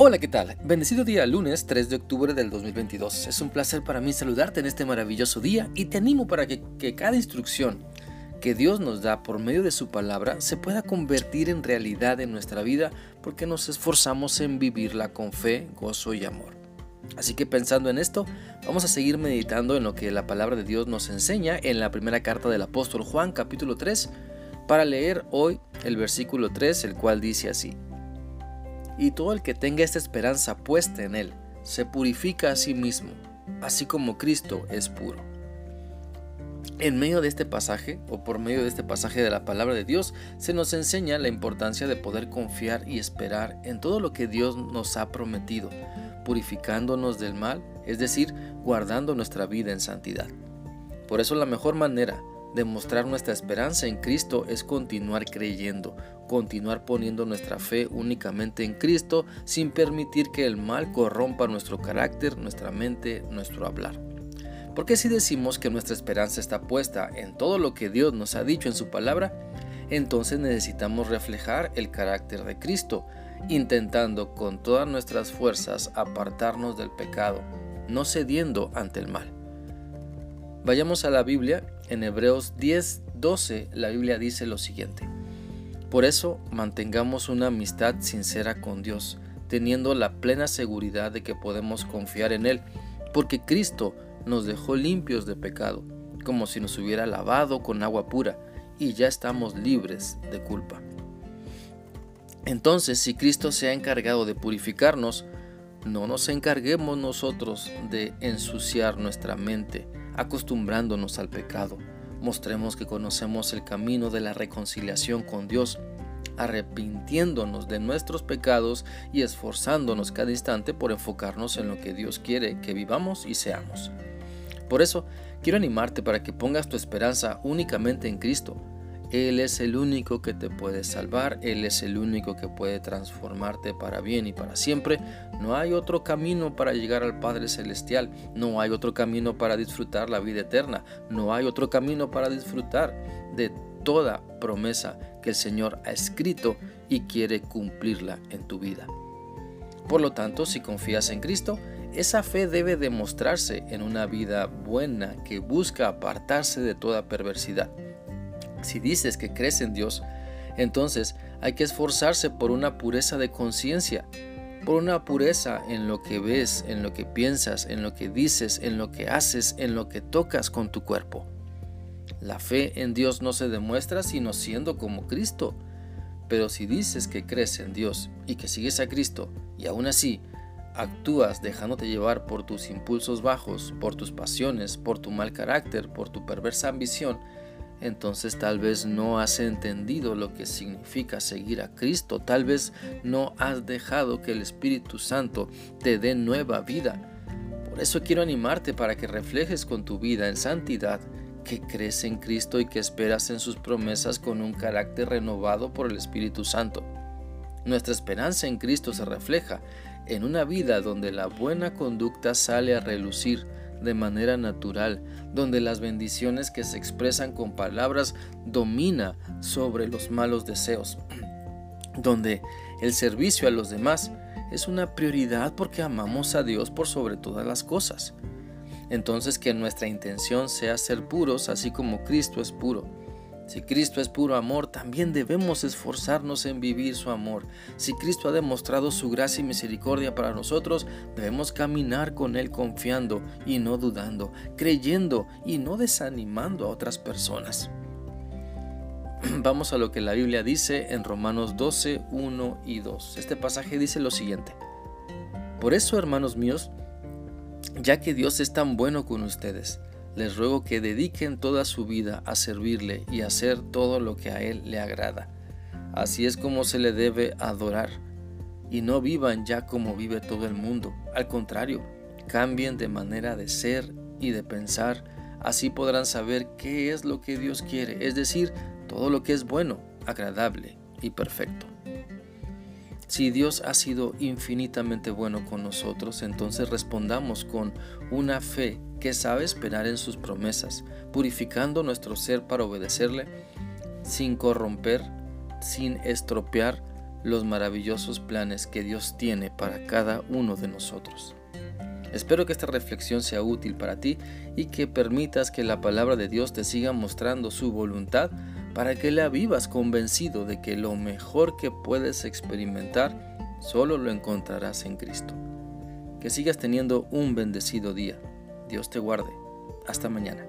Hola, ¿qué tal? Bendecido día lunes 3 de octubre del 2022. Es un placer para mí saludarte en este maravilloso día y te animo para que, cada instrucción que Dios nos da por medio de su palabra se pueda convertir en realidad en nuestra vida porque nos esforzamos en vivirla con fe, gozo y amor. Así que pensando en esto, vamos a seguir meditando en lo que la palabra de Dios nos enseña en la primera carta del apóstol Juan capítulo 3 para leer hoy el versículo 3, el cual dice así y todo el que tenga esta esperanza puesta en Él se purifica a sí mismo, así como Cristo es puro. En medio de este pasaje, o por medio de este pasaje de la palabra de Dios, se nos enseña la importancia de poder confiar y esperar en todo lo que Dios nos ha prometido, purificándonos del mal, es decir, guardando nuestra vida en santidad. Por eso la mejor manera Demostrar nuestra esperanza en Cristo es continuar creyendo, continuar poniendo nuestra fe únicamente en Cristo sin permitir que el mal corrompa nuestro carácter, nuestra mente, nuestro hablar. Porque si decimos que nuestra esperanza está puesta en todo lo que Dios nos ha dicho en su palabra, entonces necesitamos reflejar el carácter de Cristo, intentando con todas nuestras fuerzas apartarnos del pecado, no cediendo ante el mal. Vayamos a la Biblia en Hebreos 10, 12 la Biblia dice lo siguiente. Por eso mantengamos una amistad sincera con Dios, teniendo la plena seguridad de que podemos confiar en Él, porque Cristo nos dejó limpios de pecado, como si nos hubiera lavado con agua pura, y ya estamos libres de culpa. Entonces, si Cristo se ha encargado de purificarnos, no nos encarguemos nosotros de ensuciar nuestra mente, acostumbrándonos al pecado. Mostremos que conocemos el camino de la reconciliación con Dios, arrepintiéndonos de nuestros pecados y esforzándonos cada instante por enfocarnos en lo que Dios quiere que vivamos y seamos. Por eso, quiero animarte para que pongas tu esperanza únicamente en Cristo, él es el único que te puede salvar, Él es el único que puede transformarte para bien y para siempre. No hay otro camino para llegar al Padre Celestial, no hay otro camino para disfrutar la vida eterna, no hay otro camino para disfrutar de toda promesa que el Señor ha escrito y quiere cumplirla en tu vida. Por lo tanto, si confías en Cristo, esa fe debe demostrarse en una vida buena que busca apartarse de toda perversidad. Si dices que crees en Dios, entonces hay que esforzarse por una pureza de conciencia, por una pureza en lo que ves, en lo que piensas, en lo que dices, en lo que haces, en lo que tocas con tu cuerpo. La fe en Dios no se demuestra sino siendo como Cristo. Pero si dices que crees en Dios y que sigues a Cristo y aún así actúas dejándote llevar por tus impulsos bajos, por tus pasiones, por tu mal carácter, por tu perversa ambición, entonces tal vez no has entendido lo que significa seguir a Cristo, tal vez no has dejado que el Espíritu Santo te dé nueva vida. Por eso quiero animarte para que reflejes con tu vida en santidad que crees en Cristo y que esperas en sus promesas con un carácter renovado por el Espíritu Santo. Nuestra esperanza en Cristo se refleja en una vida donde la buena conducta sale a relucir, de manera natural, donde las bendiciones que se expresan con palabras domina sobre los malos deseos, donde el servicio a los demás es una prioridad porque amamos a Dios por sobre todas las cosas. Entonces que nuestra intención sea ser puros así como Cristo es puro si Cristo es puro amor, también debemos esforzarnos en vivir su amor. Si Cristo ha demostrado su gracia y misericordia para nosotros, debemos caminar con Él confiando y no dudando, creyendo y no desanimando a otras personas. Vamos a lo que la Biblia dice en Romanos 12, 1 y 2. Este pasaje dice lo siguiente. Por eso, hermanos míos, ya que Dios es tan bueno con ustedes, les ruego que dediquen toda su vida a servirle y hacer todo lo que a Él le agrada. Así es como se le debe adorar. Y no vivan ya como vive todo el mundo. Al contrario, cambien de manera de ser y de pensar. Así podrán saber qué es lo que Dios quiere, es decir, todo lo que es bueno, agradable y perfecto. Si Dios ha sido infinitamente bueno con nosotros, entonces respondamos con una fe que sabe esperar en sus promesas, purificando nuestro ser para obedecerle, sin corromper, sin estropear los maravillosos planes que Dios tiene para cada uno de nosotros. Espero que esta reflexión sea útil para ti y que permitas que la palabra de Dios te siga mostrando su voluntad para que la vivas convencido de que lo mejor que puedes experimentar solo lo encontrarás en Cristo. Que sigas teniendo un bendecido día. Dios te guarde. Hasta mañana.